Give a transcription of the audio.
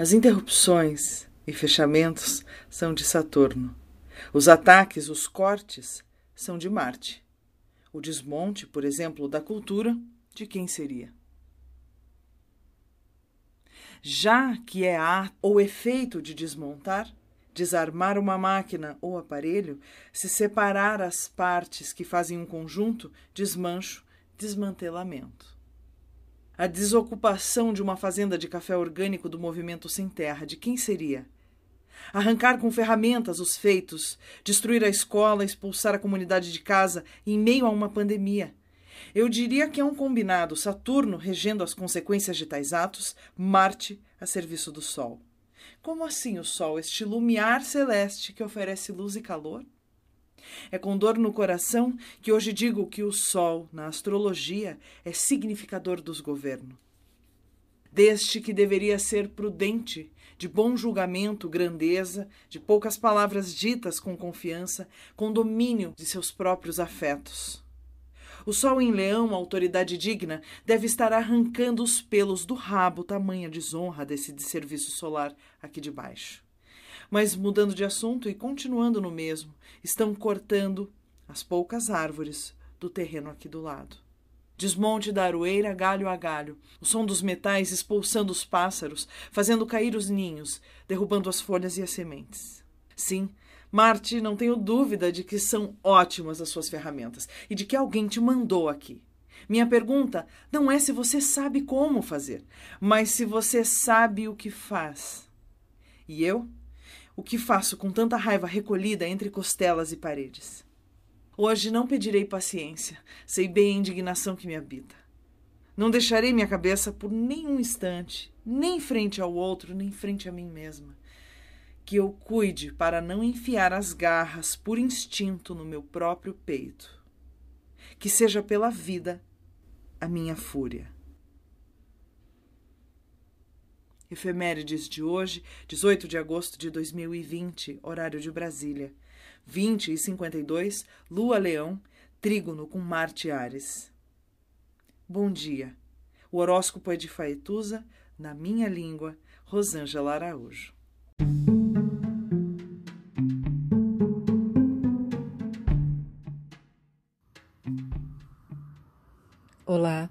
As interrupções e fechamentos são de Saturno. Os ataques, os cortes, são de Marte. O desmonte, por exemplo, da cultura, de quem seria? Já que é a ou efeito de desmontar, desarmar uma máquina ou aparelho, se separar as partes que fazem um conjunto, desmancho, desmantelamento. A desocupação de uma fazenda de café orgânico do movimento Sem Terra, de quem seria? Arrancar com ferramentas os feitos, destruir a escola, expulsar a comunidade de casa em meio a uma pandemia. Eu diria que é um combinado Saturno regendo as consequências de tais atos, Marte a serviço do Sol. Como assim o Sol, este lumiar celeste que oferece luz e calor? É com dor no coração que hoje digo que o Sol, na astrologia, é significador dos governos. Deste que deveria ser prudente, de bom julgamento, grandeza, de poucas palavras ditas com confiança, com domínio de seus próprios afetos. O sol em leão, autoridade digna, deve estar arrancando os pelos do rabo, tamanha desonra desse desserviço solar aqui de baixo. Mas mudando de assunto e continuando no mesmo, estão cortando as poucas árvores do terreno aqui do lado. Desmonte da aroeira, galho a galho, o som dos metais expulsando os pássaros, fazendo cair os ninhos, derrubando as folhas e as sementes. Sim, Marte, não tenho dúvida de que são ótimas as suas ferramentas e de que alguém te mandou aqui. Minha pergunta não é se você sabe como fazer, mas se você sabe o que faz. E eu? O que faço com tanta raiva recolhida entre costelas e paredes? Hoje não pedirei paciência, sei bem a indignação que me habita. Não deixarei minha cabeça por nenhum instante, nem frente ao outro, nem frente a mim mesma que eu cuide para não enfiar as garras por instinto no meu próprio peito. Que seja pela vida a minha fúria. Efemérides de hoje, 18 de agosto de 2020, horário de Brasília. 20 e 52, Lua Leão, trígono com Marte Ares. Bom dia. O horóscopo é de Faetusa, na minha língua, Rosângela Araújo. Olá,